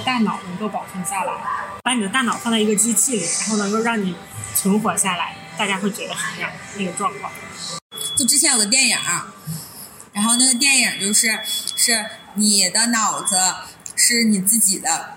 大脑能够保存下来，把你的大脑放在一个机器里，然后能够让你存活下来，大家会觉得什么样？那个状况？就之前有个电影，然后那个电影就是是你的脑子是你自己的，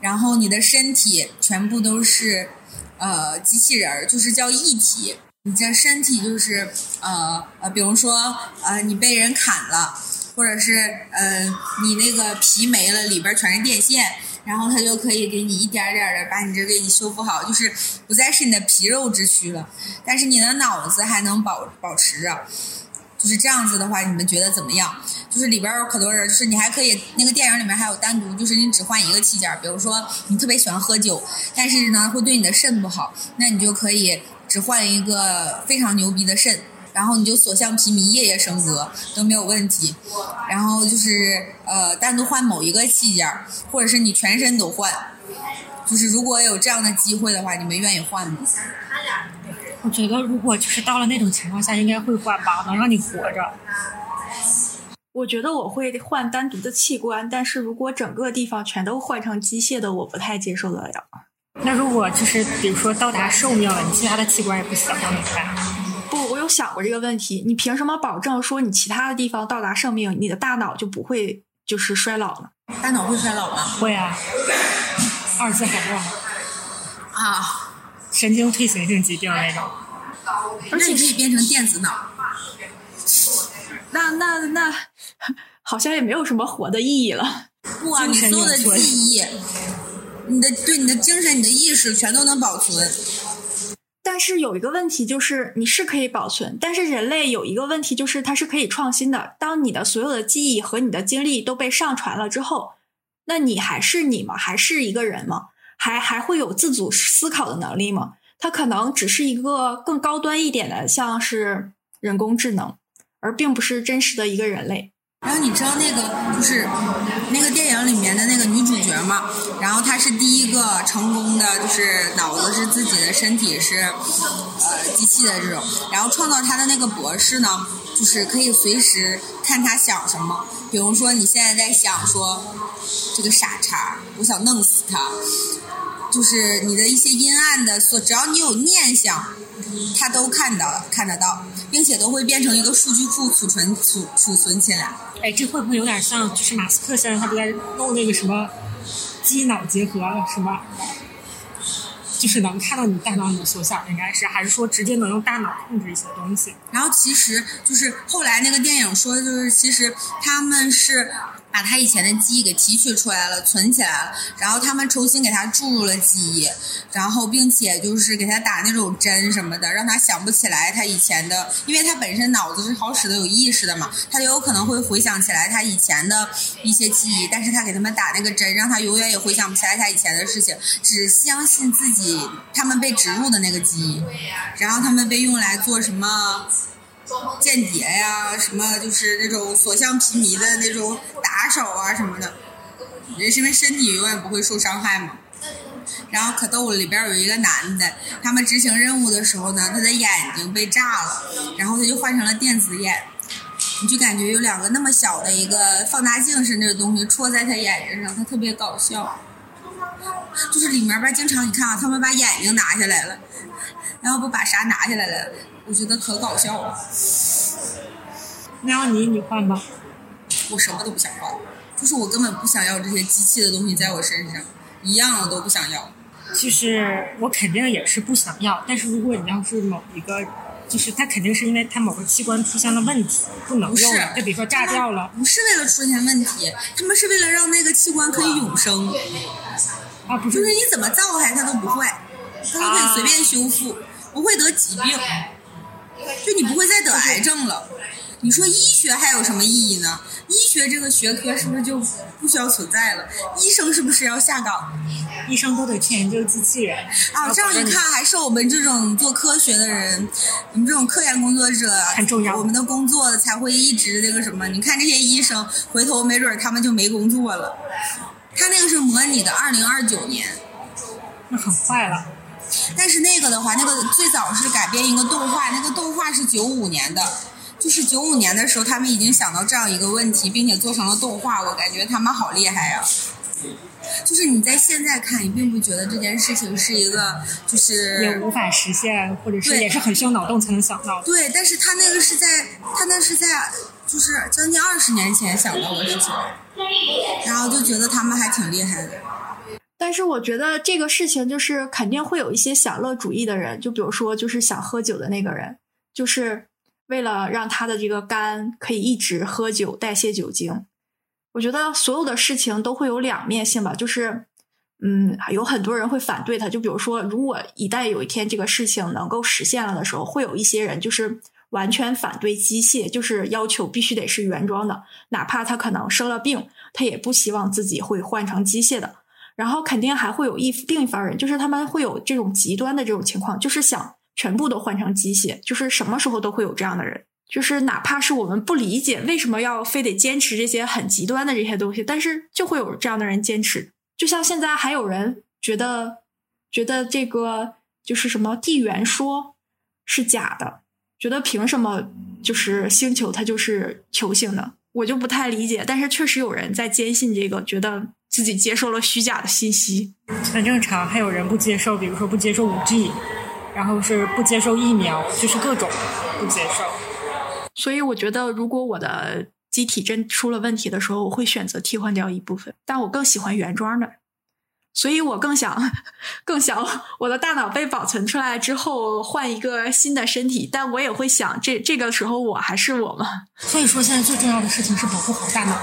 然后你的身体全部都是呃机器人儿，就是叫一体。你这身体就是呃呃，比如说呃，你被人砍了。或者是呃，你那个皮没了，里边全是电线，然后它就可以给你一点点的把你这给你修复好，就是不再是你的皮肉之躯了。但是你的脑子还能保保持着，就是这样子的话，你们觉得怎么样？就是里边有可多人，就是你还可以那个电影里面还有单独，就是你只换一个器件，比如说你特别喜欢喝酒，但是呢会对你的肾不好，那你就可以只换一个非常牛逼的肾。然后你就所向披靡，夜夜笙歌都没有问题。然后就是呃，单独换某一个器件，或者是你全身都换。就是如果有这样的机会的话，你们愿意换吗？我觉得如果就是到了那种情况下，应该会换吧，能让你活着。我觉得我会换单独的器官，但是如果整个地方全都换成机械的，我不太接受得了。那如果就是比如说到达寿命了，你其他的器官也不行，那怎么办？不，我有想过这个问题。你凭什么保证说你其他的地方到达生命，你的大脑就不会就是衰老呢？大脑会衰老吗？会啊，阿尔兹海默啊，神经退行性疾病那种。而且可以变成电子脑。那那那，好像也没有什么活的意义了。不啊，你所有的记忆，你的对你的精神、你的意识全都能保存。但是有一个问题，就是你是可以保存，但是人类有一个问题，就是它是可以创新的。当你的所有的记忆和你的经历都被上传了之后，那你还是你吗？还是一个人吗？还还会有自主思考的能力吗？它可能只是一个更高端一点的，像是人工智能，而并不是真实的一个人类。然后你知道那个就是那个电影里面的那个女主角吗？然后她是第一个成功的，就是脑子是自己的，身体是呃机器的这种。然后创造她的那个博士呢，就是可以随时看她想什么。比如说你现在在想说这个傻叉，我想弄死他。就是你的一些阴暗的所，只要你有念想，他都看到了看得到，并且都会变成一个数据库储存储储存起来。哎，这会不会有点像就是马斯克现在他不在弄那个什么机脑结合什么？就是能看到你大脑里的所想，应该是还是说直接能用大脑控制一些东西？然后其实就是后来那个电影说，就是其实他们是。把他以前的记忆给提取出来了，存起来了，然后他们重新给他注入了记忆，然后并且就是给他打那种针什么的，让他想不起来他以前的，因为他本身脑子是好使的、有意识的嘛，他就有可能会回想起来他以前的一些记忆，但是他给他们打那个针，让他永远也回想不起来他以前的事情，只相信自己他们被植入的那个记忆，然后他们被用来做什么？间谍呀，什么就是那种所向披靡的那种打手啊什么的，人是因为身体永远不会受伤害嘛。然后可逗了，里边有一个男的，他们执行任务的时候呢，他的眼睛被炸了，然后他就换成了电子眼，你就感觉有两个那么小的一个放大镜似的东西戳在他眼睛上，他特别搞笑。就是里面吧，经常你看啊，他们把眼睛拿下来了，然后不把啥拿下来了。我觉得可搞笑了。那要你，你换吧。我什么都不想换，就是我根本不想要这些机器的东西在我身上，一样的都不想要。就是我肯定也是不想要，但是如果你要是某一个，就是它肯定是因为它某个器官出现了问题，不能用了，就比如说炸掉了。不是为了出现问题，他们是为了让那个器官可以永生。啊，不是。就是你怎么造它，它都不坏，它都可以随便修复，不会得疾病。就你不会再得癌症了，你说医学还有什么意义呢？医学这个学科是不是就不需要存在了？医生是不是要下岗？医生都得去研究机器人啊！这样一看，还是我们这种做科学的人，我们这种科研工作者很重要。我们的工作才会一直那个什么？你看这些医生，回头没准他们就没工作了。他那个是模拟的，二零二九年，那很快了。但是那个的话，那个最早是改编一个动画，那个动画是九五年的。就是九五年的时候，他们已经想到这样一个问题，并且做成了动画。我感觉他们好厉害呀！就是你在现在看，你并不觉得这件事情是一个，就是也无法实现，或者是也是很需要脑洞才能想到。对，但是他那个是在，他那是在，就是将近二十年前想到的事情，然后就觉得他们还挺厉害的。但是我觉得这个事情就是肯定会有一些享乐主义的人，就比如说就是想喝酒的那个人，就是。为了让他的这个肝可以一直喝酒代谢酒精，我觉得所有的事情都会有两面性吧。就是，嗯，有很多人会反对他。就比如说，如果一旦有一天这个事情能够实现了的时候，会有一些人就是完全反对机械，就是要求必须得是原装的，哪怕他可能生了病，他也不希望自己会换成机械的。然后肯定还会有一另一番人，就是他们会有这种极端的这种情况，就是想。全部都换成机械，就是什么时候都会有这样的人，就是哪怕是我们不理解为什么要非得坚持这些很极端的这些东西，但是就会有这样的人坚持。就像现在还有人觉得，觉得这个就是什么地缘说是假的，觉得凭什么就是星球它就是球形的，我就不太理解。但是确实有人在坚信这个，觉得自己接受了虚假的信息，很正常。还有人不接受，比如说不接受五 G。然后是不接受疫苗，就是各种不接受。所以我觉得，如果我的机体真出了问题的时候，我会选择替换掉一部分，但我更喜欢原装的。所以我更想，更想我的大脑被保存出来之后换一个新的身体。但我也会想，这这个时候我还是我吗？所以说，现在最重要的事情是保护好大脑。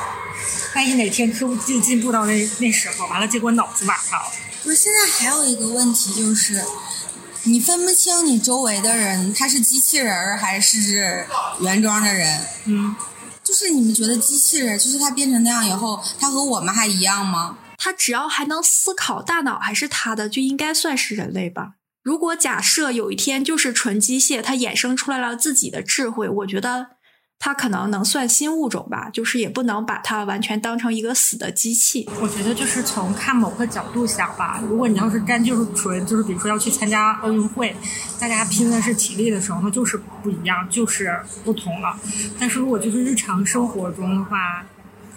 万一哪天科技进步到那那时候，完了结果脑子瓦了。不是，现在还有一个问题就是。你分不清你周围的人他是机器人儿还是原装的人，嗯，就是你们觉得机器人就是他变成那样以后，他和我们还一样吗？他只要还能思考，大脑还是他的，就应该算是人类吧。如果假设有一天就是纯机械，它衍生出来了自己的智慧，我觉得。它可能能算新物种吧，就是也不能把它完全当成一个死的机器。我觉得就是从看某个角度想吧，如果你要是干就是纯就是比如说要去参加奥运会，大家拼的是体力的时候，那就是不一样，就是不同了。但是如果就是日常生活中的话，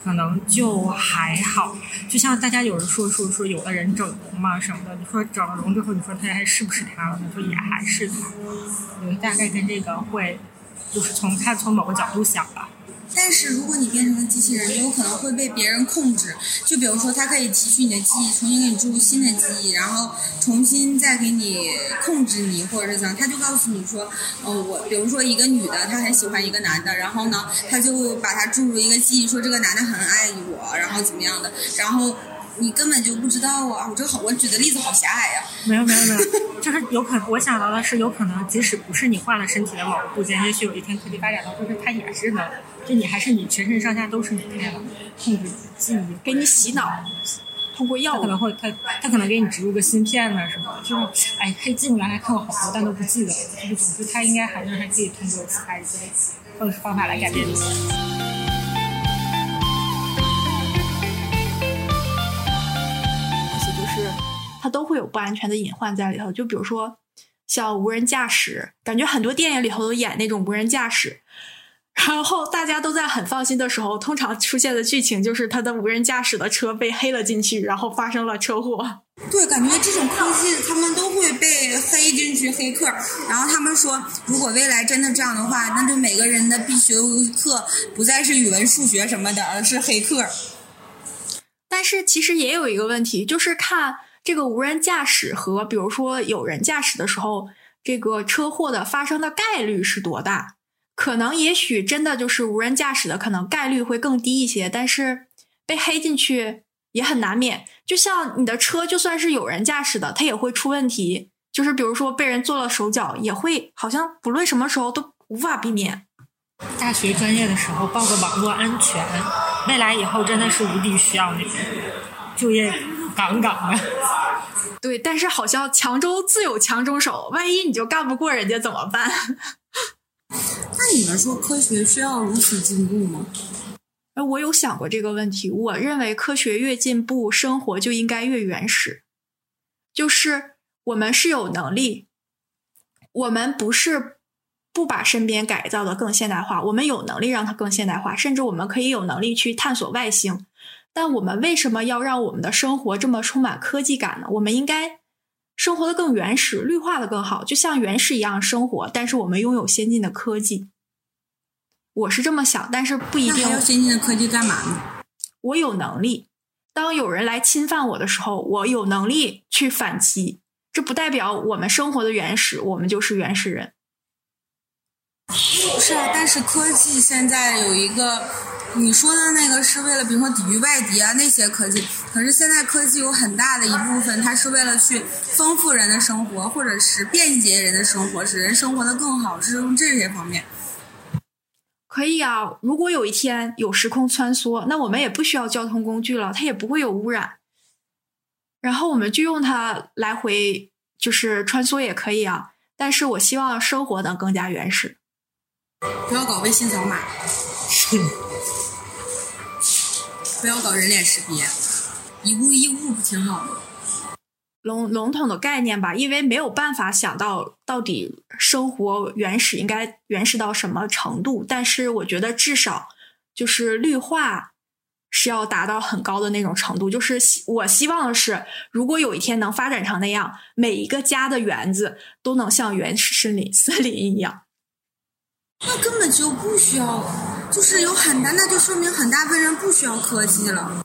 可能就还好。就像大家有人说说说有的人整容嘛什么的，你说整了容之后，你说他还是不是他了？你说也还是他。嗯大概跟这个会。就是从他从某个角度想吧，但是如果你变成了机器人，你有可能会被别人控制。就比如说，它可以提取你的记忆，重新给你注入新的记忆，然后重新再给你控制你，或者是怎样。他就告诉你说，呃，我比如说一个女的，她很喜欢一个男的，然后呢，他就把他注入一个记忆，说这个男的很爱我，然后怎么样的，然后。你根本就不知道啊！我这好，我举的例子好狭隘呀。没有没有没有，就是有可能，我想到的是，有可能即使不是你换了身体的某个部件，也许有一天科技发展到，就是它也是能，就你还是你全身上下都是你那样控制记忆，给你洗脑，通过药可能会他他可能给你植入个芯片呢什么，就是哎，黑镜原来看过好多，但都不记得了。就是总之，他应该还是还可以通过其他一些方式方法来改变你。它都会有不安全的隐患在里头，就比如说像无人驾驶，感觉很多电影里头都演那种无人驾驶，然后大家都在很放心的时候，通常出现的剧情就是他的无人驾驶的车被黑了进去，然后发生了车祸。对，感觉这种科技他们都会被黑进去，黑客。然后他们说，如果未来真的这样的话，那就每个人的必修课不再是语文、数学什么的，而是黑客。但是其实也有一个问题，就是看。这个无人驾驶和比如说有人驾驶的时候，这个车祸的发生的概率是多大？可能也许真的就是无人驾驶的，可能概率会更低一些。但是被黑进去也很难免。就像你的车，就算是有人驾驶的，它也会出问题。就是比如说被人做了手脚，也会好像不论什么时候都无法避免。大学专业的时候报个网络安全，未来以后真的是无比需要你，就业杠杠的。对，但是好像强中自有强中手，万一你就干不过人家怎么办？那你们说科学需要如此进步吗？哎，我有想过这个问题。我认为科学越进步，生活就应该越原始。就是我们是有能力，我们不是不把身边改造的更现代化，我们有能力让它更现代化，甚至我们可以有能力去探索外星。但我们为什么要让我们的生活这么充满科技感呢？我们应该生活的更原始，绿化的更好，就像原始一样生活。但是我们拥有先进的科技，我是这么想，但是不一定。要先进的科技干嘛呢？我有能力，当有人来侵犯我的时候，我有能力去反击。这不代表我们生活的原始，我们就是原始人。是啊，但是科技现在有一个。你说的那个是为了，比如说抵御外敌啊那些科技，可是现在科技有很大的一部分，它是为了去丰富人的生活，或者是便捷人的生活，使人生活的更好，是用这些方面。可以啊，如果有一天有时空穿梭，那我们也不需要交通工具了，它也不会有污染，然后我们就用它来回就是穿梭也可以啊。但是我希望生活能更加原始，不要搞微信扫码。不要搞人脸识别，一物一物不挺好吗？笼笼统的概念吧，因为没有办法想到到底生活原始应该原始到什么程度。但是我觉得至少就是绿化是要达到很高的那种程度。就是我希望的是，如果有一天能发展成那样，每一个家的园子都能像原始森林森林一样。那根本就不需要，就是有很大，那就说明很大部分人不需要科技了。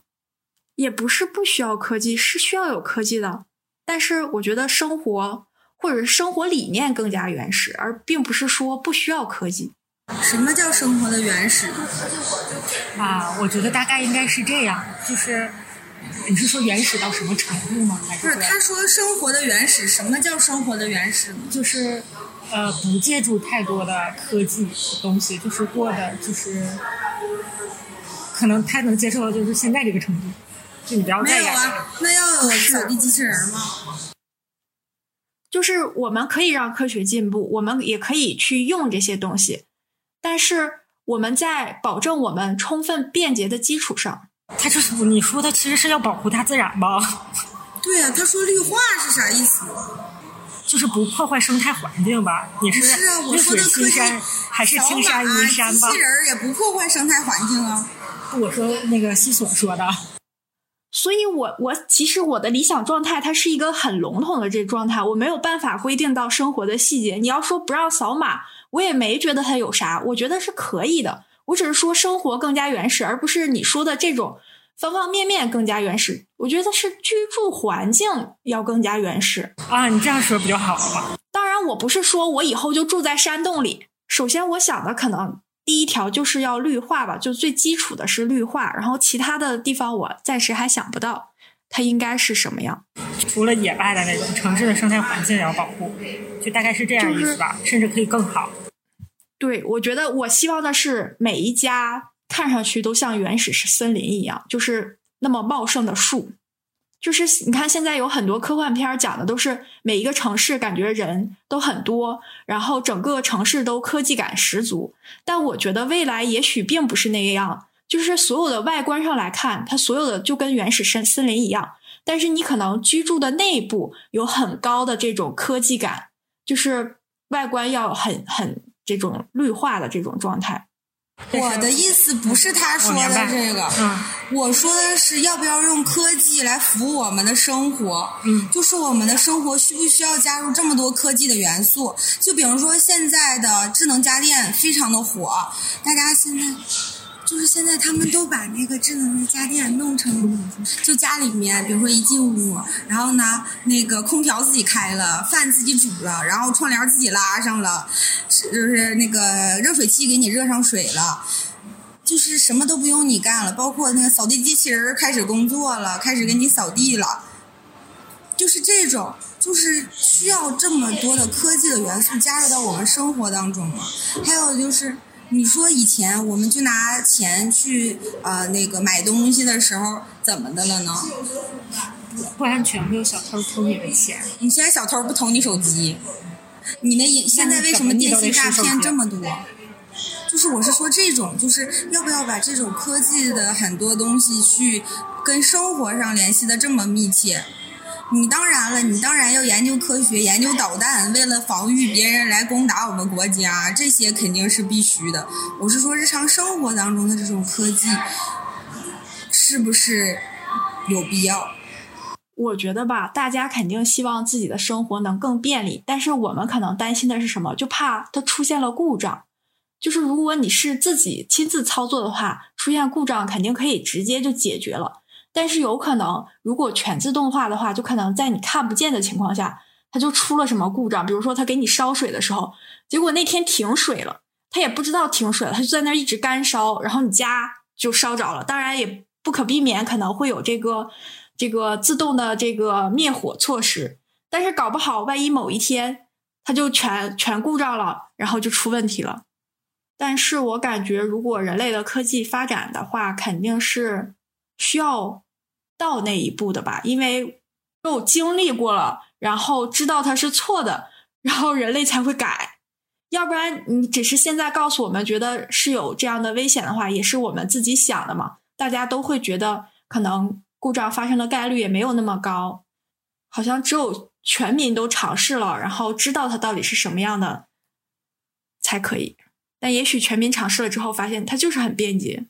也不是不需要科技，是需要有科技的。但是我觉得生活或者是生活理念更加原始，而并不是说不需要科技。什么叫生活的原始？啊，我觉得大概应该是这样，就是你是说原始到什么程度吗？还是他说生活的原始？什么叫生活的原始呢？就是。呃，不借助太多的科技东西，就是过的，就是可能他能接受的，就是现在这个程度。就你不要再没有啊，那要有扫地机器人吗？就是我们可以让科学进步，我们也可以去用这些东西，但是我们在保证我们充分便捷的基础上，他就是你说的，其实是要保护大自然吧？对呀，他说绿化是啥意思？就是不破坏生态环境吧？你是绿水青山还是青山银山吧？机器人也不破坏生态环境啊。我说那个西索说的。所以我我其实我的理想状态，它是一个很笼统的这状态，我没有办法规定到生活的细节。你要说不让扫码，我也没觉得它有啥，我觉得是可以的。我只是说生活更加原始，而不是你说的这种。方方面面更加原始，我觉得是居住环境要更加原始啊！你这样说不就好了吗？当然，我不是说我以后就住在山洞里。首先，我想的可能第一条就是要绿化吧，就最基础的是绿化，然后其他的地方我暂时还想不到它应该是什么样。除了野外的那种，城市的生态环境也要保护，就大概是这样意思吧，甚至可以更好。对，我觉得我希望的是每一家。看上去都像原始森林一样，就是那么茂盛的树。就是你看，现在有很多科幻片讲的都是每一个城市感觉人都很多，然后整个城市都科技感十足。但我觉得未来也许并不是那样，就是所有的外观上来看，它所有的就跟原始森森林一样。但是你可能居住的内部有很高的这种科技感，就是外观要很很这种绿化的这种状态。我 的意思不是他说的这个，我说的是要不要用科技来服务我们的生活，嗯就是我们的生活需不需要加入这么多科技的元素？就比如说现在的智能家电非常的火，大家现在。就是现在，他们都把那个智能的家电弄成，就家里面，比如说一进屋，然后呢，那个空调自己开了，饭自己煮了，然后窗帘自己拉上了，就是那个热水器给你热上水了，就是什么都不用你干了，包括那个扫地机器人开始工作了，开始给你扫地了，就是这种，就是需要这么多的科技的元素加入到我们生活当中吗？还有就是。你说以前我们就拿钱去呃那个买东西的时候，怎么的了呢？不安全，会有小偷偷你的钱。你现在小偷不偷你手机，你那现在为什么电信诈骗这么多？就是我是说这种，就是要不要把这种科技的很多东西去跟生活上联系的这么密切？你当然了，你当然要研究科学，研究导弹，为了防御别人来攻打我们国家，这些肯定是必须的。我是说日常生活当中的这种科技，是不是有必要？我觉得吧，大家肯定希望自己的生活能更便利，但是我们可能担心的是什么？就怕它出现了故障。就是如果你是自己亲自操作的话，出现故障肯定可以直接就解决了。但是有可能，如果全自动化的话，就可能在你看不见的情况下，它就出了什么故障。比如说，它给你烧水的时候，结果那天停水了，它也不知道停水了，它就在那儿一直干烧，然后你家就烧着了。当然也不可避免，可能会有这个。这个自动的这个灭火措施，但是搞不好，万一某一天它就全全故障了，然后就出问题了。但是我感觉，如果人类的科技发展的话，肯定是需要到那一步的吧？因为都经历过了，然后知道它是错的，然后人类才会改。要不然，你只是现在告诉我们觉得是有这样的危险的话，也是我们自己想的嘛？大家都会觉得可能。故障发生的概率也没有那么高，好像只有全民都尝试了，然后知道它到底是什么样的才可以。但也许全民尝试了之后，发现它就是很便捷。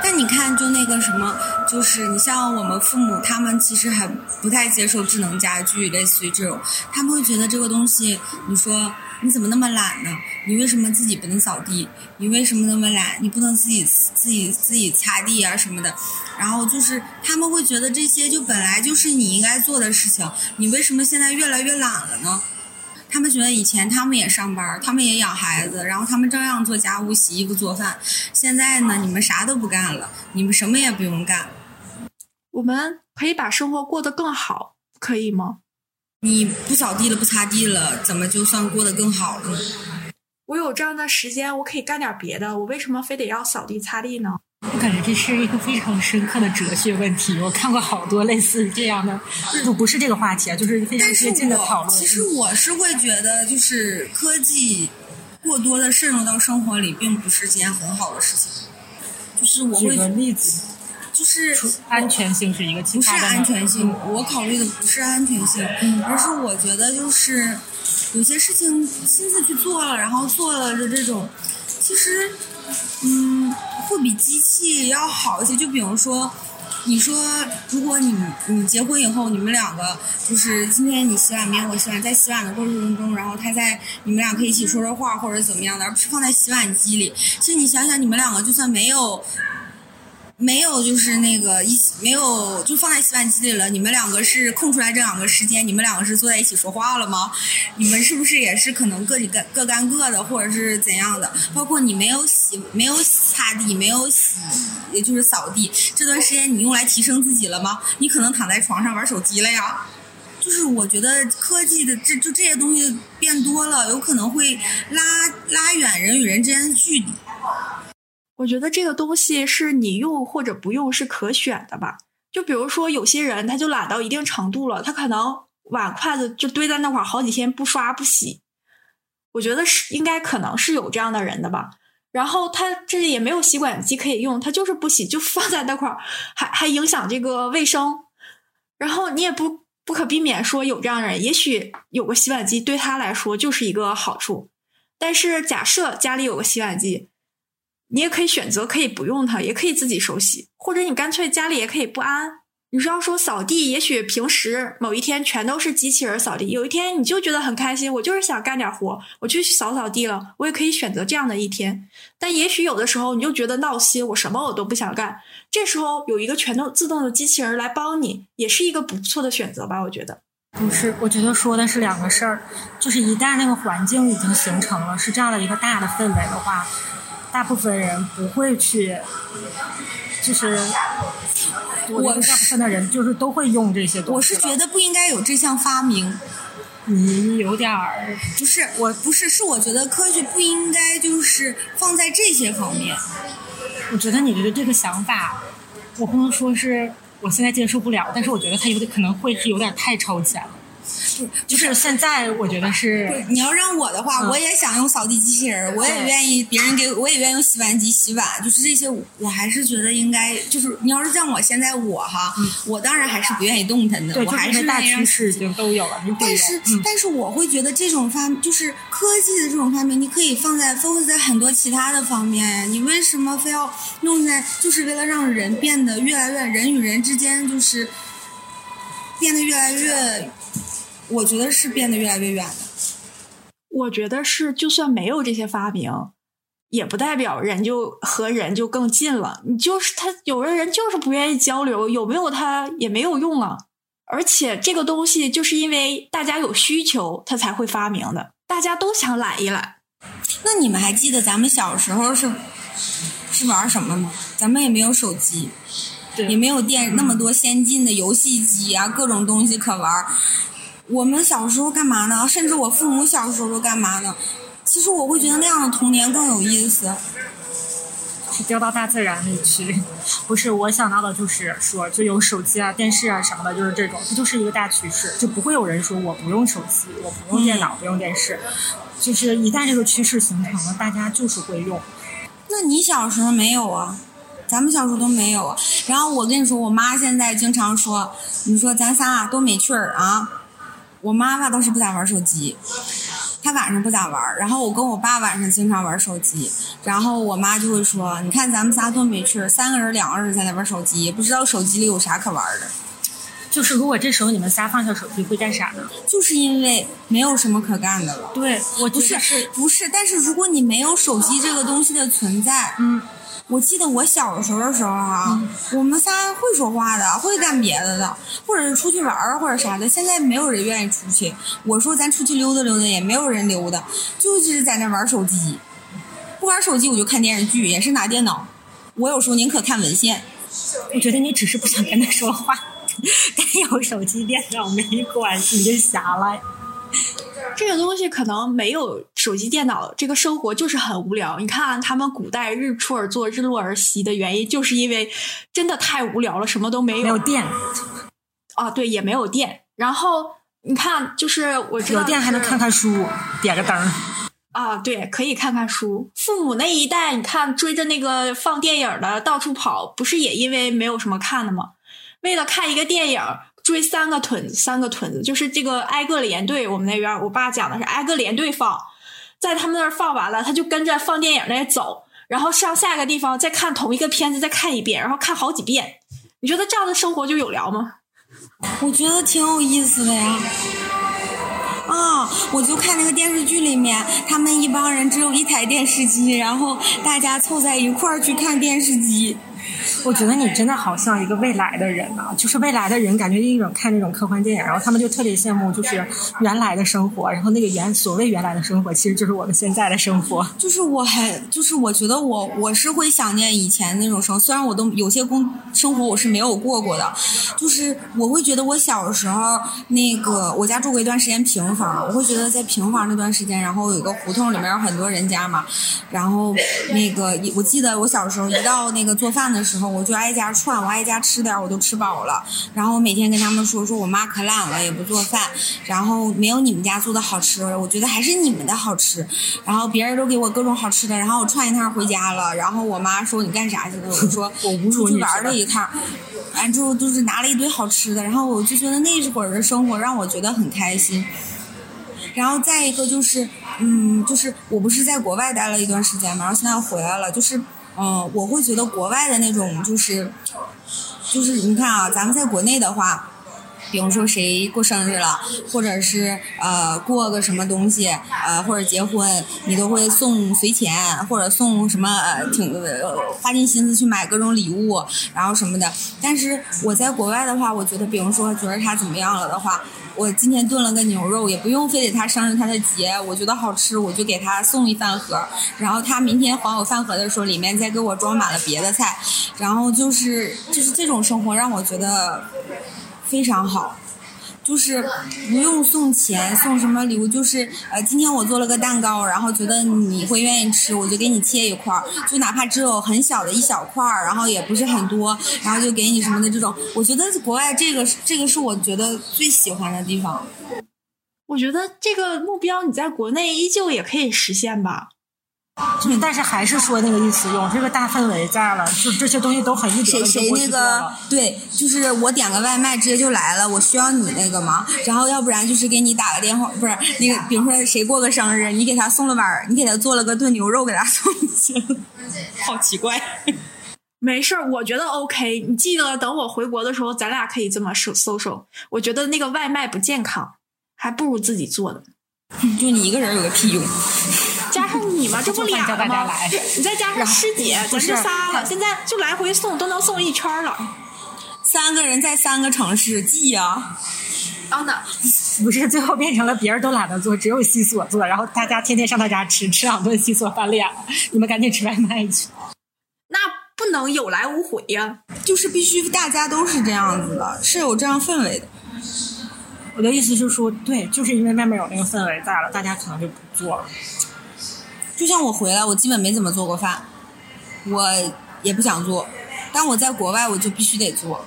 但你看，就那个什么，就是你像我们父母，他们其实还不太接受智能家居，类似于这种，他们会觉得这个东西，你说你怎么那么懒呢？你为什么自己不能扫地？你为什么那么懒？你不能自己自己自己擦地啊什么的？然后就是他们会觉得这些就本来就是你应该做的事情，你为什么现在越来越懒了呢？他们觉得以前他们也上班，他们也养孩子，然后他们照样做家务、洗衣服、做饭。现在呢，你们啥都不干了，你们什么也不用干。我们可以把生活过得更好，可以吗？你不扫地了，不擦地了，怎么就算过得更好了呢？我有这样的时间，我可以干点别的，我为什么非得要扫地擦地呢？我感觉这是一个非常深刻的哲学问题。我看过好多类似这样的，就不是这个话题啊，就是非常接近的讨论。其实我是会觉得，就是科技过多的渗入到生活里，并不是件很好的事情。就是我会举个例子，就是安全性是一个，不是安全性。我考虑的不是安全性，而是我觉得就是有些事情亲自去做了，然后做了的这种，其实。嗯，会比机器要好一些。就比如说，你说，如果你你结婚以后，你们两个就是今天你洗碗，明天我洗碗，在洗碗的过程中，然后他在你们俩可以一起说说话或者怎么样的，而不是放在洗碗机里。其实你想想，你们两个就算没有。没有，就是那个一起没有，就放在洗碗机里了。你们两个是空出来这两个时间，你们两个是坐在一起说话了吗？你们是不是也是可能各干各干各的，或者是怎样的？包括你没有洗，没有擦地，没有洗，也就是扫地，这段时间你用来提升自己了吗？你可能躺在床上玩手机了呀。就是我觉得科技的这就这些东西变多了，有可能会拉拉远人与人之间的距离。我觉得这个东西是你用或者不用是可选的吧？就比如说有些人他就懒到一定程度了，他可能碗筷子就堆在那块儿好几天不刷不洗。我觉得是应该可能是有这样的人的吧。然后他这里也没有洗碗机可以用，他就是不洗就放在那块儿，还还影响这个卫生。然后你也不不可避免说有这样的人，也许有个洗碗机对他来说就是一个好处。但是假设家里有个洗碗机。你也可以选择可以不用它，也可以自己手洗，或者你干脆家里也可以不安。你是要说扫地，也许平时某一天全都是机器人扫地，有一天你就觉得很开心，我就是想干点活，我就去扫扫地了，我也可以选择这样的一天。但也许有的时候你就觉得闹心，我什么我都不想干，这时候有一个全都自动的机器人来帮你，也是一个不错的选择吧？我觉得不是，我觉得说的是两个事儿，就是一旦那个环境已经形成了，是这样的一个大的氛围的话。大部分人不会去，就是我大部分的人就是都会用这些东西。我是觉得不应该有这项发明，你有点儿不是，我不是，是我觉得科学不应该就是放在这些方面。我觉得你的这个想法，我不能说是我现在接受不了，但是我觉得它有点可能会是有点太超前了。就是现在，我觉得是你要让我的话，嗯。我也想用扫地机器人，我也愿意别人给我也愿意用洗碗机洗碗，就是这些，我还是觉得应该就是你要是像我现在我哈，我当然还是不愿意动弹的，我还是大趋势已经都有了，但是，嗯。但是我会觉得这种发就是科技的这种发明，你可以放在 focus 在很多其他的方面呀。你为什么非要弄在，就是为了让人变得越来越人与人之间就是变得越来越，我觉得是变得越来越远的。我觉得是，就算没有这些发明，也不代表人就和人就更近了。你就是他，有的人就是不愿意交流，有没有他也没有用啊。而且这个东西就是因为大家有需求，他才会发明的。大家都想懒一懒，那你们还记得咱们小时候是是玩什么吗？咱们也没有手机，对也没有电那么多先进的游戏机啊，各种东西可玩儿。我们小时候干嘛呢？甚至我父母小时候都干嘛呢？其实我会觉得那样的童年更有意思。是掉到大自然里去。不是我想到的，就是说，就有手机啊、电视啊什么的，就是这种，它就是一个大趋势，就不会有人说我不用手机，我不用电脑，不用电视。就是一旦这个趋势形成了，大家就是会用。那你小时候没有啊？咱们小时候都没有啊。然后我跟你说，我妈现在经常说，你说咱仨多没趣儿啊。我妈妈倒是不咋玩手机，她晚上不咋玩。然后我跟我爸晚上经常玩手机。然后我妈就会说，你看咱们仨多没趣儿，三个人两个人在那玩手机，也不知道手机里有啥可玩的。就是如果这时候你们仨放下手机会干啥呢？就是因为没有什么可干的了。对，我不是不是，但是如果你没有手机这个东西的存在，嗯，我记得我小的时候的时候哈、我们仨会说话的，会干别的的，或者是出去玩儿或者啥的。现在没有人愿意出去。我说咱出去溜达溜达，也没有人溜达，就是在那玩手机。不玩手机我就看电视剧，也是拿电脑。我有时候宁可看文献。我觉得你只是不想跟他说话，跟有手机、电脑没关系，你就瞎了。这个东西可能没有手机、电脑，这个生活就是很无聊。你看他们古代日出而作，日落而息的原因，就是因为真的太无聊了，什么都没有。没有电，啊，对，也没有电。然后你看，就是我知道有电还能看看书，点个灯。啊，对，可以看看书。父母那一代，你看追着那个放电影的到处跑，不是也因为没有什么看的吗？为了看一个电影，追三个屯子，三个屯子，就是这个挨个连队。我们那边我爸讲的是挨个连队放，在他们那儿放完了，他就跟着放电影那走，然后上下个地方再看同一个片子，再看一遍，然后看好几遍。你觉得这样的生活就有聊吗？我觉得挺有意思的呀。啊、我就看那个电视剧里面，他们一帮人只有一台电视机，然后大家凑在一块儿去看电视机。我觉得你真的好像一个未来的人啊、就是未来的人，感觉一种看那种科幻电影，然后他们就特别羡慕，就是原来的生活，然后那个原所谓原来的生活，其实就是我们现在的生活。就是我很，就是我觉得我我是会想念以前那种生活，虽然我都有些工生活我是没有过过的，就是我会觉得我小时候那个我家住过一段时间平房，我会觉得在平房那段时间，然后有一个胡同里面有很多人家嘛，然后那个我记得我小时候一到那个做饭的时候，我就挨家串，我挨家吃点我都吃饱了，然后我每天跟他们说说我妈可懒了也不做饭，然后没有你们家做的好吃，我觉得还是你们的好吃，然后别人都给我各种好吃的，然后我串一趟回家了，然后我妈说你干啥去了？我说 我出去玩了一趟，完之后就是拿了一堆好吃的，然后我就觉得那会儿的生活让我觉得很开心。然后再一个就是，嗯，就是我不是在国外待了一段时间嘛，然后现在回来了，就是，嗯、我会觉得国外的那种就是，就是你看啊，咱们在国内的话。比如说谁过生日了，或者是呃过个什么东西，呃或者结婚，你都会送随钱，或者送什么呃挺呃花尽心思去买各种礼物，然后什么的。但是我在国外的话，我觉得，比如说觉得他怎么样了的话，我今天炖了个牛肉，也不用非得他生日他的节，我觉得好吃，我就给他送一饭盒，然后他明天还我饭盒的时候，里面再给我装满了别的菜，然后就是就是这种生活让我觉得非常好。就是不用送钱，送什么礼物，就是呃，今天我做了个蛋糕，然后觉得你会愿意吃，我就给你切一块儿，就哪怕只有很小的一小块儿，然后也不是很多，然后就给你什么的这种，我觉得国外这个这个是我觉得最喜欢的地方。我觉得这个目标你在国内依旧也可以实现吧。对，但是还是说那个意思，有这个大氛围在了，就这些东西都很易得谁谁那个对，就是我点个外卖直接就来了，我需要你那个吗？然后要不然就是给你打个电话，不是那个，比如说谁过个生日，你给他送了碗，你给他做了个炖牛肉给他送去，好奇怪。没事儿，我觉得 OK。你记得等我回国的时候，咱俩可以这么搜搜搜。我觉得那个外卖不健康，还不如自己做的。就你一个人有个屁用。你嘛，这不俩了吗？你再加上师姐，咱就仨了。现在就来回送都能送一圈了。三个人在三个城市，记呀。当的 不是，最后变成了别人都懒得做，只有西索做，然后大家天天上他家吃，吃两顿西索翻脸了。你们赶紧吃外卖去。那不能有来无回呀，就是必须大家都是这样子的，是有这样氛围的。我的意思是说，对，就是因为外面有那个氛围在了，大家可能就不做了。就像我回来，我基本没怎么做过饭，我也不想做，但我在国外我就必须得做，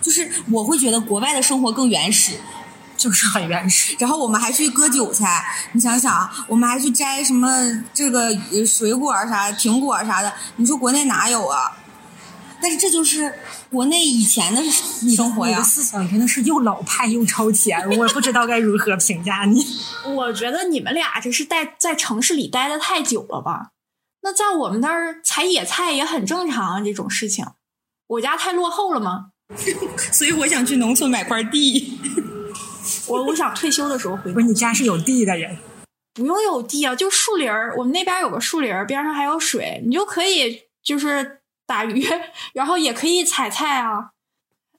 就是我会觉得国外的生活更原始，就是很原始。然后我们还去割韭菜，你想想，我们还去摘什么这个水果啥、苹果啥的，你说国内哪有啊？但是这就是国内以前的生活呀。你的思想真的是又老派又超前，我不知道该如何评价你。我觉得你们俩这是待在城市里待的太久了吧？那在我们那儿采野菜也很正常啊，这种事情。我家太落后了吗？所以我想去农村买块地。我我想退休的时候回。不是你家是有地的人？不用有地啊，就树林儿。我们那边有个树林儿，边上还有水，你就可以就是。打鱼，然后也可以采菜啊。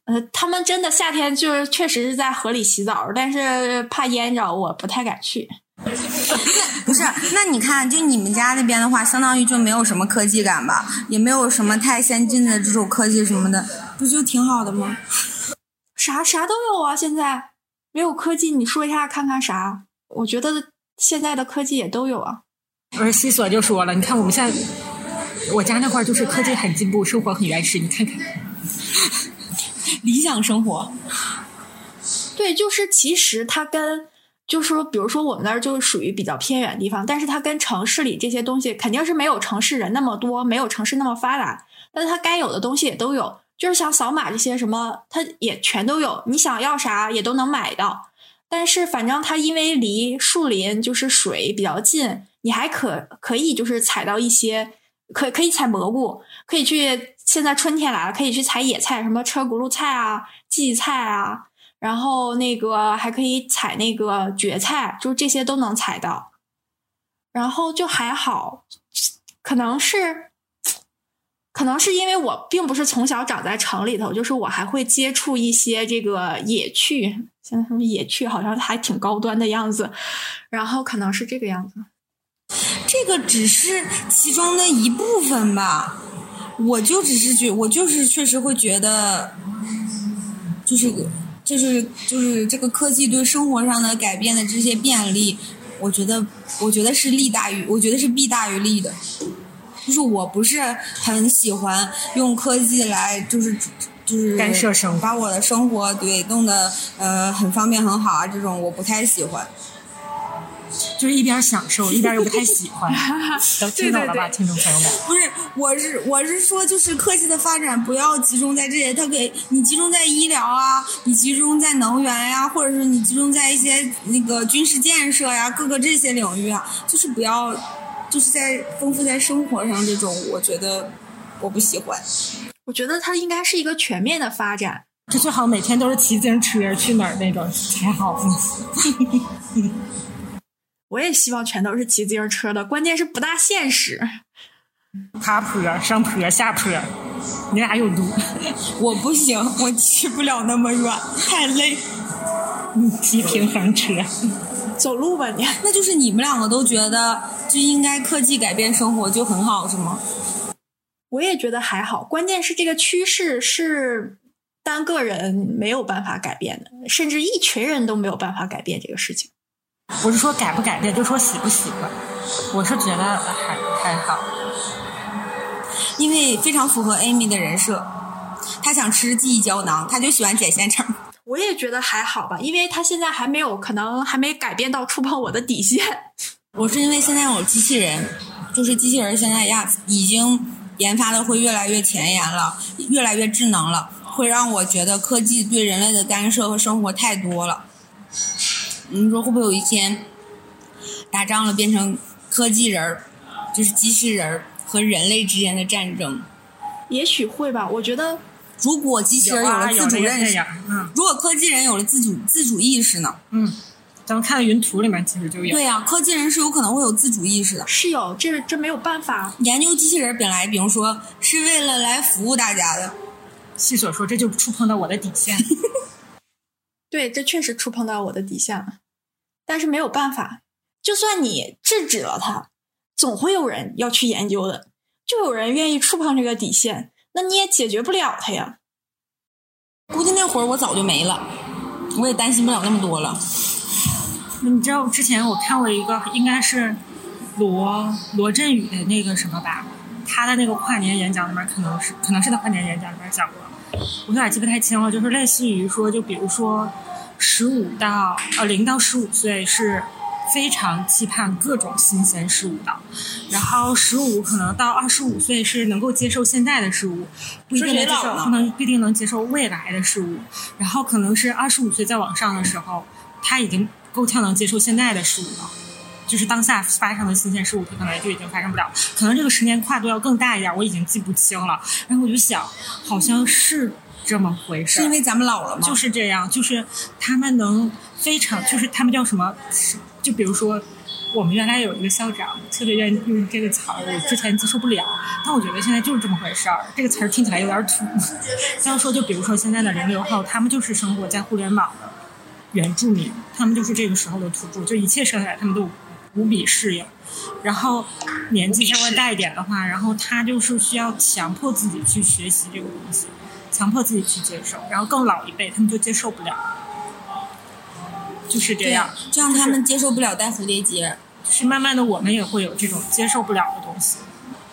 呃，他们真的夏天就是确实是在河里洗澡，但是怕淹着，我不太敢去。不是，那你看，就你们家那边的话，相当于就没有什么科技感吧，也没有什么太先进的这种科技什么的，不就挺好的吗？啥啥都有啊，现在没有科技，你说一下看看啥？我觉得现在的科技也都有啊。不是西索就说了，你看我们现在。我家那块儿就是科技很进步，生活很原始。你看看，理想生活。对，就是其实它跟，就是说，比如说我们那儿就是属于比较偏远的地方，但是它跟城市里这些东西肯定是没有城市人那么多，没有城市那么发达。但是它该有的东西也都有，就是像扫码这些什么，它也全都有。你想要啥也都能买到。但是反正它因为离树林就是水比较近，你还可可以就是采到一些。可可以采蘑菇，可以去。现在春天来了，可以去采野菜，什么车轱辘菜啊、荠菜啊，然后那个还可以采那个蕨菜，就这些都能采到。然后就还好，可能是，可能是因为我并不是从小长在城里头，就是我还会接触一些这个野趣，像什么野趣，好像还挺高端的样子。然后可能是这个样子。这个只是其中的一部分吧，我就只是觉，我就是确实会觉得，就是就是就是这个科技对生活上的改变的这些便利，我觉得我觉得是利大于，我觉得是弊大于利的，就是我不是很喜欢用科技来就是就是干涉生活，把我的生活对弄得呃很方便很好啊，这种我不太喜欢。就是一边享受 一边又不太喜欢，都听懂了吧，听众朋友们？不是，我是我是说，就是科技的发展不要集中在这些，它给你集中在医疗啊，你集中在能源呀，或者是你集中在一些那个军事建设呀，各个这些领域啊，就是不要，就是在丰富在生活上这种，我觉得我不喜欢。我觉得它应该是一个全面的发展，就最好每天都是骑自行车去哪儿那种才好。我也希望全都是骑自行车的，关键是不大现实。爬坡、上坡、下坡，你俩有毒。我不行，我骑不了那么远，太累。你骑平衡车，走路吧你。那就是你们两个都觉得就应该科技改变生活就很好，是吗？我也觉得还好，关键是这个趋势是单个人没有办法改变的，甚至一群人都没有办法改变这个事情。不是说改不改变，就说喜不喜欢。我是觉得还还好，因为非常符合 Amy 的人设。他想吃记忆胶囊，他就喜欢捡现成。我也觉得还好吧，因为他现在还没有，可能还没改变到触碰我的底线。我是因为现在有机器人，就是机器人现在呀已经研发的会越来越前沿了，越来越智能了，会让我觉得科技对人类的干涉和生活太多了。你说会不会有一天打仗了变成科技人儿，就是机器人儿和人类之间的战争？也许会吧，我觉得。如果机器人有了自主认识，嗯，如果科技人有了自主自主意识呢？嗯，咱们看的云图里面其实就有。对呀，科技人是有可能会有自主意识的。是有，这这没有办法。研究机器人本来，比如说是为了来服务大家的。细所说，这就触碰到我的底线。对，这确实触碰到我的底线了。但是没有办法，就算你制止了他，总会有人要去研究的，就有人愿意触碰这个底线。那你也解决不了他呀。估计那会儿我早就没了，我也担心不了那么多了。你知道之前我看过一个，应该是罗罗振宇的那个什么吧，他的那个跨年演讲里面，可能是可能是在跨年演讲里面讲过，我有点记不太清了。就是类似于说，就比如说十五到呃零到十五岁是。非常期盼各种新鲜事物的，然后十五可能到二十五岁是能够接受现在的事物，不一定能接受，不能不一定能接受未来的事物。然后可能是二十五岁再往上的时候，他已经够呛能接受现在的事物了，就是当下发生的新鲜事物，它可能就已经发生不了。可能这个十年跨度要更大一点，我已经记不清了。然后我就想，好像是这么回事，是因为咱们老了吗？就是这样，就是他们能非常，就是他们叫什么？就比如说，我们原来有一个校长特别愿意用这个词儿，我之前接受不了，但我觉得现在就是这么回事儿。这个词儿听起来有点土。这样说，就比如说现在的零零后，他们就是生活在互联网的原住民，他们就是这个时候的土著，就一切生下来他们都无比适应。然后年纪稍微大一点的话，然后他就是需要强迫自己去学习这个东西，强迫自己去接受。然后更老一辈，他们就接受不了。就是这样，就像他们接受不了戴蝴蝶结，是慢慢的我们也会有这种接受不了的东西，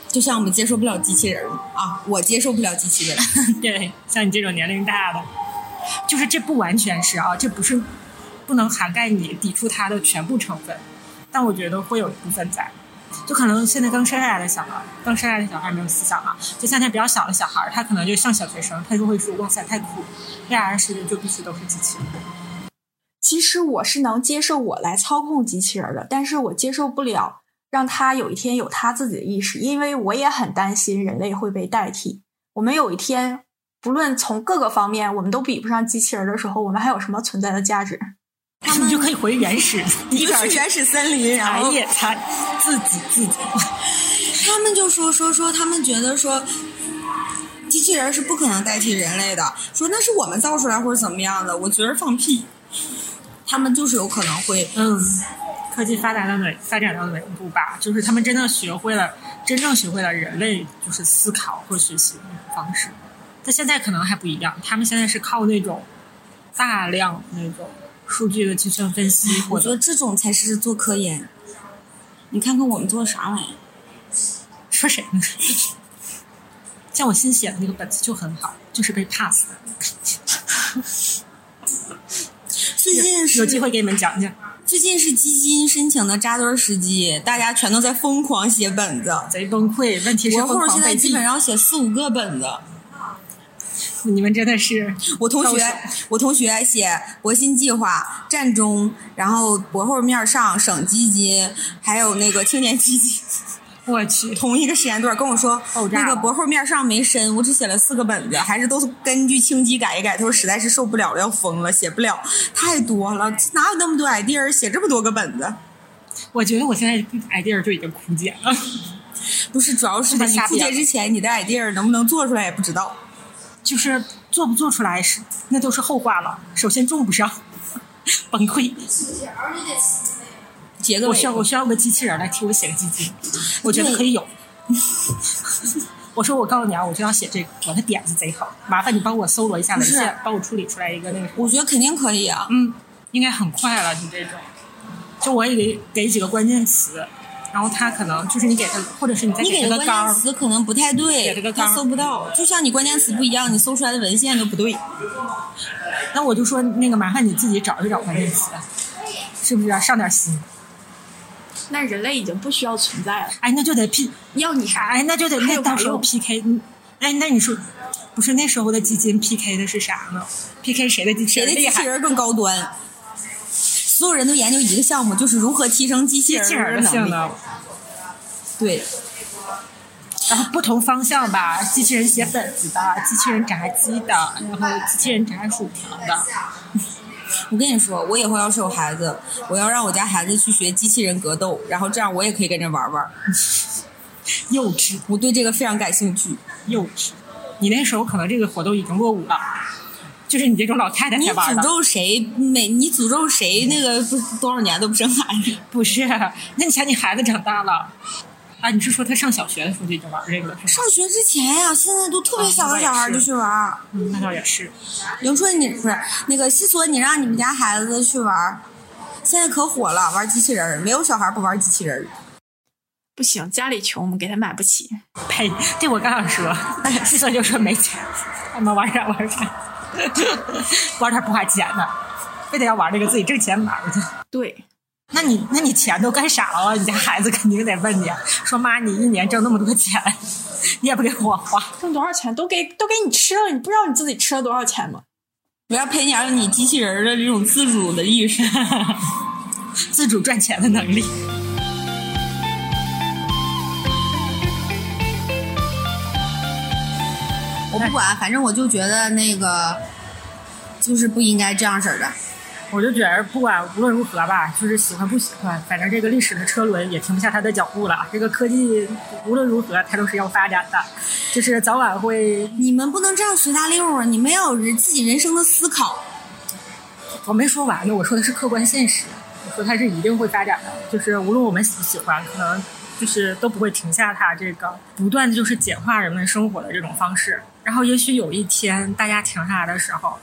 就像我们接受不了机器人啊，我接受不了机器人。对，像你这种年龄大的，就是这不完全是啊，这不是不能涵盖你抵触它的全部成分，但我觉得会有一部分在，就可能现在刚生下来的小孩，刚生下来的小孩没有思想啊，就像那比较小的小孩，他可能就像小学生，他就会说哇塞太酷，AR 世界就必须都是机器人。其实我是能接受我来操控机器人的，但是我接受不了让他有一天有他自己的意识，因为我也很担心人类会被代替。我们有一天，不论从各个方面，我们都比不上机器人的时候，我们还有什么存在的价值？他们就可以回原始，你就去原始森林，然后野餐自己自己。他们就说说说，他们觉得说，机器人是不可能代替人类的，说那是我们造出来或者怎么样的。我觉得放屁。他们就是有可能会，嗯，科技发达到哪发展到哪步吧？就是他们真的学会了，真正学会了人类就是思考或学习的方式。但现在可能还不一样，他们现在是靠那种大量那种数据的计算分析。我觉得这种才是做科研。你看看我们做的啥玩意儿？说谁呢？像我新写的那个本子就很好，就是被 pass 的。最近是有机会给你们讲讲。最近是基金申请的扎堆时机，大家全都在疯狂写本子，贼崩溃。问题是我后现在基本上写四五个本子。你们真的是 我同学，我同学写博新计划、战中，然后博后面上省基金，还有那个青年基金。我去，同一个时间段跟我说，那个博后面上没申，我只写了四个本子，还是都是根据清机改一改。他说实在是受不了了，要疯了，写不了，太多了，哪有那么多 idea 写这么多个本子？我觉得我现在 idea 就已经枯竭了。不是，主要是 你枯竭之前，你的 idea 能不能做出来也不知道。就是做不做出来是那都是后话了。首先种不上，崩溃。我需要我需要个机器人来替我写个基金，我觉得可以有。我说我告诉你啊，我就要写这个，我的点子贼好，麻烦你帮我搜罗一下文献，帮我处理出来一个那个。我觉得肯定可以啊。嗯，应该很快了，就这种。就我也给给几个关键词，然后他可能就是你给他，或者是你再你给他的关键词可能不太给对他搜不到。就像你关键词不一样，你搜出来的文献都不对。那我就说那个麻烦你自己找一找关键词，是不是、啊、上点心？那人类已经不需要存在了，哎，那就得 P，要你啥？哎，那就得还那到时候有啥用 PK，嗯哎，那你说不是那时候的基金 PK 的是啥呢？PK 谁的机器谁的？机器人更高端？所有人都研究一个项目，就是如何提升机器人人的能力。的性能，对，然后不同方向吧，机器人写本子的，机器人炸鸡的，然后机器人炸薯条的。我跟你说，我以后要是有孩子，我要让我家孩子去学机器人格斗，然后这样我也可以跟着玩玩。幼稚，我对这个非常感兴趣。幼稚。你那时候可能这个活动已经落伍了，就是你这种老太太你才玩你。诅咒谁？每你诅咒谁？那个不多少年都不生孩子？不是，那你想你孩子长大了啊？你是说他上小学的时候就已经玩这个了是吗？上学之前呀、现在都特别小的小孩就去玩。嗯，那倒也是。刘春，你不是那个西索，你让你们家孩子去玩，现在可火了，玩机器人儿，没有小孩不玩机器人儿。不行，家里穷，我们给他买不起。呸！这我刚想说，西索就说没钱，他们玩啥玩啥，玩点不花钱的，非得要玩这个自己挣钱玩去。对，那你那你钱都干啥了？你家孩子肯定得问你，说妈，你一年挣那么多钱，你也不给我花。挣多少钱都给都给你吃了，你不知道你自己吃了多少钱吗？我要培养你机器人儿的这种自主的意识。自主赚钱的能力。我不管，反正我就觉得那个就是不应该这样式儿的。我就觉得不管无论如何吧，就是喜欢不喜欢，反正这个历史的车轮也停不下它的脚步了。这个科技无论如何它都是要发展的，就是早晚会。你们不能这样随大溜啊！你们要有人自己人生的思考。我没说完呢，我说的是客观现实。我说它是一定会发展的，就是无论我们喜不喜欢，可能就是都不会停下它这个不断的就是简化人们生活的这种方式。然后也许有一天大家停下来的时候，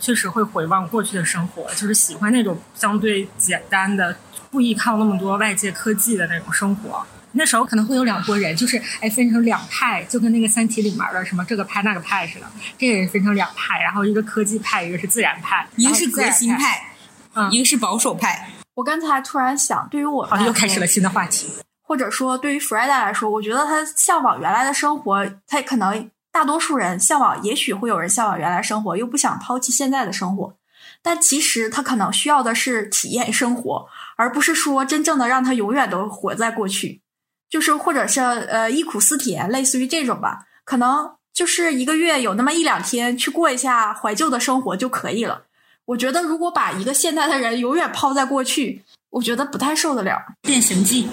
确实会回望过去的生活，就是喜欢那种相对简单的，不依靠那么多外界科技的那种生活。那时候可能会有两拨人，就是哎分成两派，就跟那个《三体》里面的什么这个派那个派似的，这也是分成两派，然后一个科技派，一个是自然派，一个是革新派，嗯一个是保守派。我刚才突然想，对于我们好，像又开始了新的话题。或者说对于弗莱达来说，我觉得他向往原来的生活，他可能大多数人向往，也许会有人向往原来生活，又不想抛弃现在的生活。但其实他可能需要的是体验生活，而不是说真正的让他永远都活在过去，就是或者是呃忆苦思甜，类似于这种吧。可能就是一个月有那么一两天去过一下怀旧的生活就可以了。我觉得如果把一个现代的人永远抛在过去，我觉得不太受得了。变形记，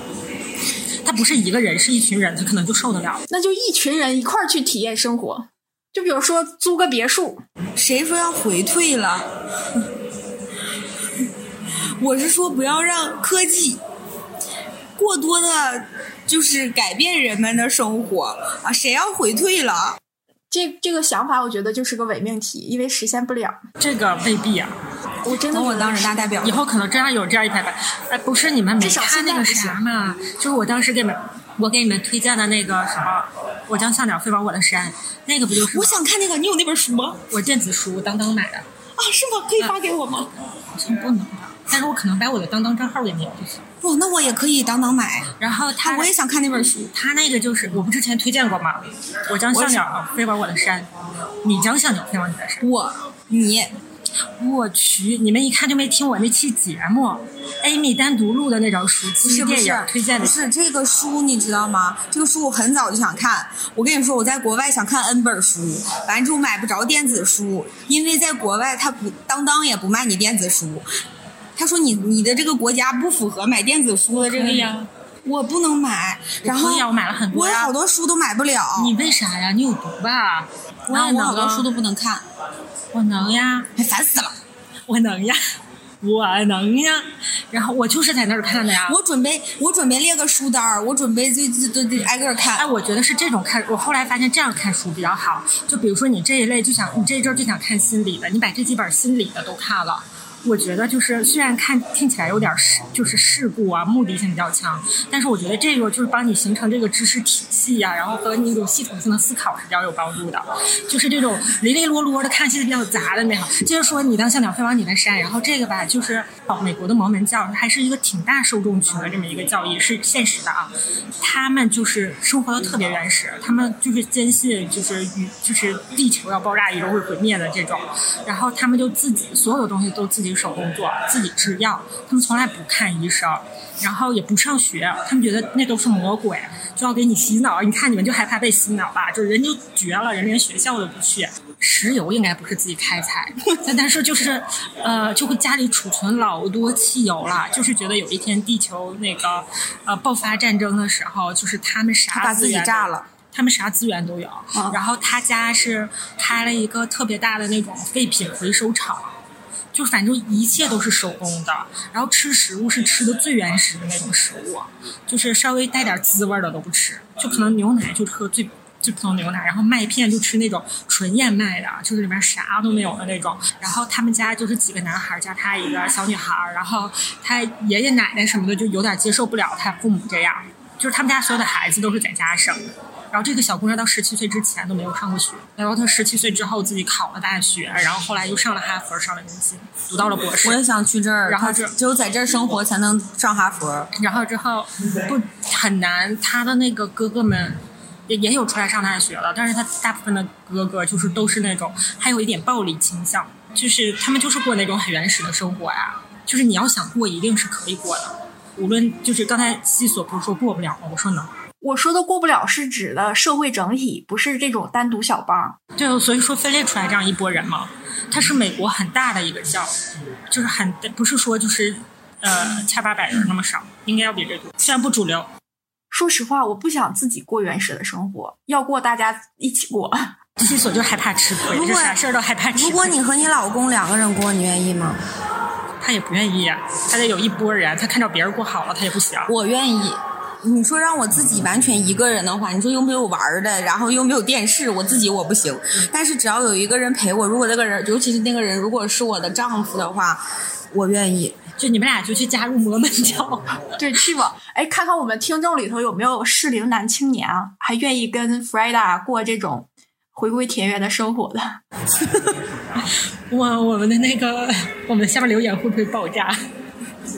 他不是一个人，是一群人，他可能就受得了。那就一群人一块儿去体验生活。就比如说租个别墅，谁说要回退了？我是说不要让科技过多的，就是改变人们的生活啊！谁要回退了？这这个想法我觉得就是个伪命题，因为实现不了。这个未必啊，我真的我当人大代表以。后可能真要有这样一排排。哎，不是你们没看那个啥吗？就是我当时给你们，我给你们推荐的那个什么，我将向鸟飞往我的山，那个不就是？我想看那个，你有那本书吗？我电子书当当买的，啊，是吗？可以发给我吗？好像不能吧？但是我可能把我的当当账号给你就行。不，那我也可以当当买。然后他啊，我也想看那本书。他那个就是我不之前推荐过吗？我将小鸟飞往我的山，你将小鸟飞往你的山。我，你，我去，你们一看就没听我那期节目，Amy 单独录的那种暑期电不是不是影推荐的不。是这个书，你知道吗？这个书我很早就想看。我跟你说，我在国外想看 N 本书，完之后买不着电子书，因为在国外他不当当也不卖你电子书。他说你你的这个国家不符合买电子书的这个可以呀我不能买。然后我买了很多我有好多书都买不了。你为啥呀？你有毒吧？我然后也能啊我好多书都不能看，我能呀，哎，烦死了。我能呀。我能呀。然后我就是在那儿看的呀。我准备我准备列个书单儿，我准备就就就就挨个看。哎，我觉得是这种看，我后来发现这样看书比较好。就比如说你这一类就想，你这一阵儿就想看心理的，你把这几本心理的都看了。我觉得就是虽然看听起来有点事，就是事故啊，目的性比较强，但是我觉得这个就是帮你形成这个知识体系呀、然后和你一种系统性的思考是比较有帮助的。就是这种零零落落的看起来比较杂的那好。接着说，你当小鸟飞往你的山，然后这个吧，就是哦，美国的摩门教还是一个挺大受众群的这么一个教义，是现实的啊。他们就是生活的特别原始，他们就是坚信就是宇就是地球要爆炸，宇宙会毁灭的这种，然后他们就自己所有的东西都自己手工做，自己制药，他们从来不看医生，然后也不上学，他们觉得那都是魔鬼，就要给你洗脑。你看你们就害怕被洗脑吧，就是人就绝了，人连学校都不去。石油应该不是自己开采，但但是就是呃，就会家里储存老多汽油了，就是觉得有一天地球那个呃爆发战争的时候，就是他们啥把自己炸了。他们啥资源都有。然后他家是开了一个特别大的那种废品回收厂，就反正一切都是手工的。然后吃食物是吃的最原始的那种食物，就是稍微带点滋味的都不吃，就可能牛奶就喝最。最普通牛奶，然后麦片就吃那种纯燕麦的，就是里面啥都没有的那种。然后他们家就是几个男孩加他一个小女孩，然后他爷爷奶奶什么的就有点接受不了他父母这样，就是他们家所有的孩子都是在家生的。然后这个小姑娘到十七岁之前都没有上过学，然后她十七岁之后自己考了大学，然后后来又上了哈佛，上了牛津，读到了博士。我也想去这儿，然后这只有在这儿生活才能上哈佛。然后之后不很难，她的那个哥哥们也也有出来上大学了，但是他大部分的哥哥就是都是那种还有一点暴力倾向，就是他们就是过那种很原始的生活呀，就是你要想过一定是可以过的，无论就是刚才西索不是说过不了吗？我说能。我说的过不了是指的社会整体，不是这种单独小帮。对，所以说分裂出来这样一拨人嘛，他是美国很大的一个教，就是很不是说就是呃千八百人那么少，应该要比这多，虽然不主流。说实话，我不想自己过原始的生活，要过大家一起过。西索就害怕吃亏，如果啥事儿都害怕吃亏。如果你和你老公两个人过，你愿意吗？他也不愿意，他得有一拨人，他看着别人过好了，他也不行。我愿意。你说让我自己完全一个人的话，你说又没有玩儿的，然后又没有电视，我自己我不行。但是只要有一个人陪我，如果那个人，尤其是那个人如果是我的丈夫的话，我愿意。就你们俩就去加入摩门教，对，去吧。哎，看看我们听众里头有没有适龄男青年啊，还愿意跟 f r e d a 过这种回归田园的生活的。哇，我们的那个，我们下面留言会不会爆炸？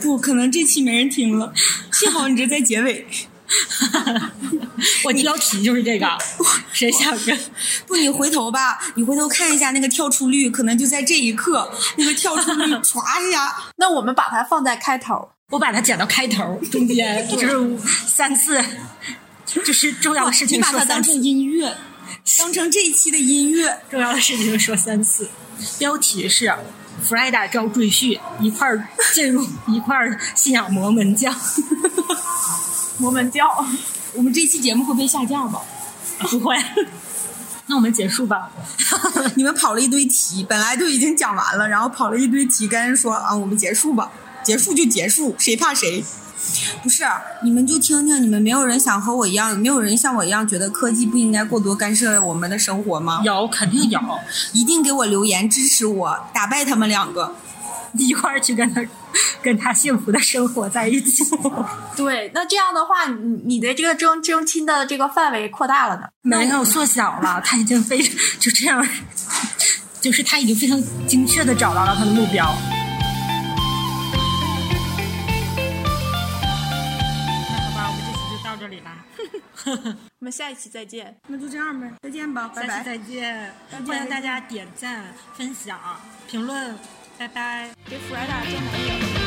不可能这期没人听了，幸好你这在结尾。我标题就是这个，谁想着？不，你回头吧，你回头看一下那个跳出率，可能就在这一刻，那个跳出率 唰一下。那我们把它放在开头。我把它剪到开头，中间就是三次，就是重要的事情你把说三次它当成，音乐，当成这一期的音乐。重要的事情说三次。标题是弗莱达招赘婿，一块儿进入一块儿信仰摩门教。摩门教，我们这期节目会被下架吗？不会。那我们结束吧。你们跑了一堆题，本来就已经讲完了，然后跑了一堆题，跟人说啊，我们结束吧，结束就结束，谁怕谁？不是，你们就听听，你们没有人想和我一样，没有人像我一样觉得科技不应该过多干涉我们的生活吗？有，肯定有，一定给我留言支持我，打败他们两个。一块儿去跟他跟他幸福的生活在一起。对，那这样的话，你你的这个征征亲的这个范围扩大了呢。没有缩小了，他已经非就这样，就是他已经非常精确的找到了他的目标。我们下一期再见。那就这样呗，再见吧，拜拜下期。再见，欢迎大家点赞、分享、评论，拜拜。给 f r e d a 正能量。